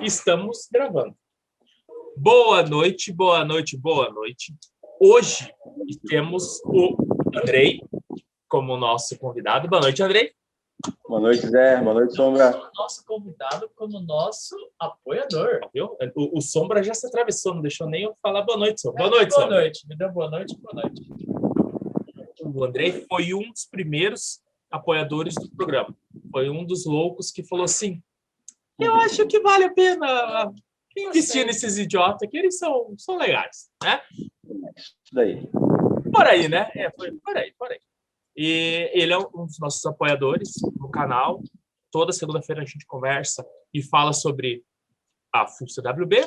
Estamos gravando. Boa noite, boa noite, boa noite. Hoje temos o Andrei como nosso convidado. Boa noite, Andrei. Boa noite, Zé. Boa noite, Sombra. Nosso convidado como nosso apoiador. Viu? O, o Sombra já se atravessou, não deixou nem eu falar boa noite, Sombra. Boa noite, boa Sombra. noite. Me deu boa noite, boa noite. O Andrei foi um dos primeiros apoiadores do programa. Foi um dos loucos que falou assim: Eu acho que vale a pena investir nesses idiotas que eles são, são legais, né? Isso daí. Por aí, né? É, por aí, por aí. E ele é um dos nossos apoiadores no canal. Toda segunda-feira a gente conversa e fala sobre a Full CWB